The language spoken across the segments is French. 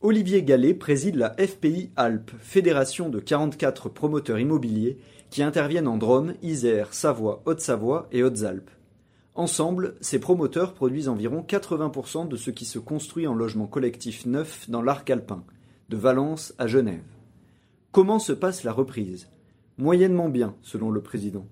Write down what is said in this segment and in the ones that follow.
Olivier Gallet préside la FPI Alpes, fédération de 44 promoteurs immobiliers qui interviennent en Drôme, Isère, Savoie, Haute-Savoie et Hautes-Alpes. Ensemble, ces promoteurs produisent environ 80% de ce qui se construit en logement collectif neuf dans l'arc alpin, de Valence à Genève. Comment se passe la reprise? Moyennement bien, selon le président.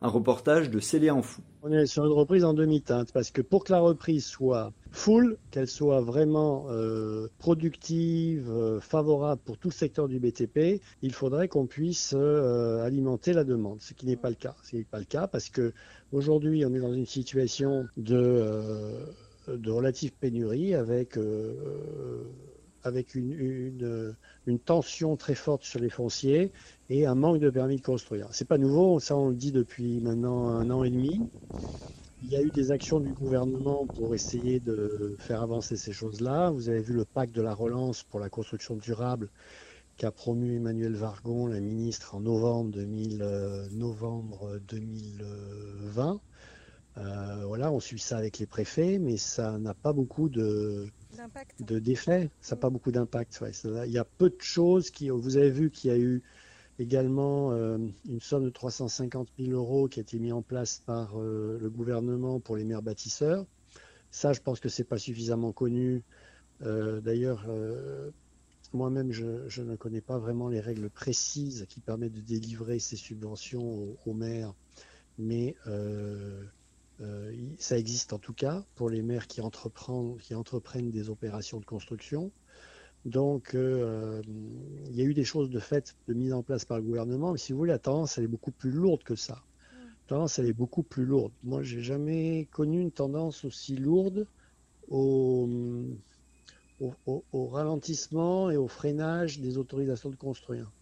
Un reportage de Célia Enfou. On est sur une reprise en demi-teinte parce que pour que la reprise soit full, qu'elle soit vraiment euh, productive, euh, favorable pour tout le secteur du BTP, il faudrait qu'on puisse euh, alimenter la demande, ce qui n'est pas le cas. Ce n'est pas le cas parce que aujourd'hui on est dans une situation de relative pénurie avec avec une, une, une, tension très forte sur les fonciers et un manque de permis de construire. C'est pas nouveau, ça on le dit depuis maintenant un an et demi. Il y a eu des actions du gouvernement pour essayer de faire avancer ces choses-là. Vous avez vu le pacte de la relance pour la construction durable qu'a promu Emmanuel Vargon, la ministre, en novembre, 2000, euh, novembre 2020. Euh, voilà, on suit ça avec les préfets, mais ça n'a pas beaucoup de, de d'effet. Ça n'a pas beaucoup d'impact. Il y a peu de choses qui. Vous avez vu qu'il y a eu également euh, une somme de 350 000 euros qui a été mise en place par euh, le gouvernement pour les maires bâtisseurs. Ça, je pense que c'est pas suffisamment connu. Euh, d'ailleurs, moi-même, je, ne connais pas vraiment les règles précises qui permettent de délivrer ces subventions aux maires, mais euh, ça existe en tout cas pour les maires qui entreprennent, qui entreprennent des opérations de construction. Donc, euh, il y a eu des choses de fait, de mise en place par le gouvernement, mais si vous voulez, la tendance, elle est beaucoup plus lourde que ça. La tendance, elle est beaucoup plus lourde. Moi, j'ai jamais connu une tendance aussi lourde au, au, ralentissement et au freinage des autorisations de construire.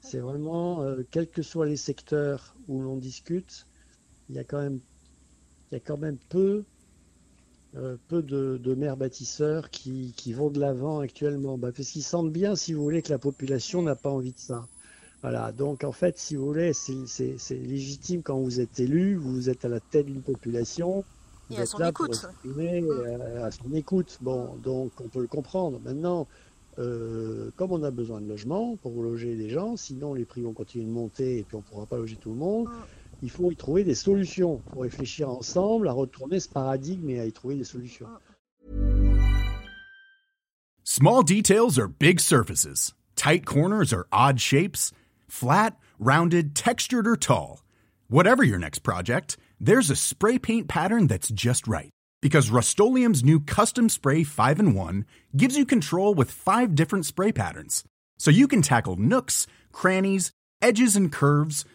C'est vraiment, euh, quels que soient les secteurs où l'on discute, il y a quand même il y a quand même peu, euh, peu de, de, maires bâtisseurs qui, qui vont de l'avant actuellement. Bah, parce qu'ils sentent bien, si vous voulez, que la population n'a pas envie de ça. Voilà, donc en fait, si vous voulez, c'est légitime quand vous êtes élu, vous êtes à la tête d'une population, vous êtes là pour exprimer euh, à, son écoute. Bon, donc on peut le comprendre. Maintenant, euh, comme on a besoin de logement pour loger les gens, sinon les prix vont continuer de monter et puis on ne pourra pas loger tout le monde il faut y trouver des solutions. Faut réfléchir ensemble à retourner ce paradigme et à y trouver des solutions. Small details are big surfaces. Tight corners are odd shapes. Flat, rounded, textured or tall. Whatever your next project, there's a spray paint pattern that's just right. Because Rust new Custom Spray 5 and 1 gives you control with five different spray patterns. So you can tackle nooks, crannies, edges, and curves –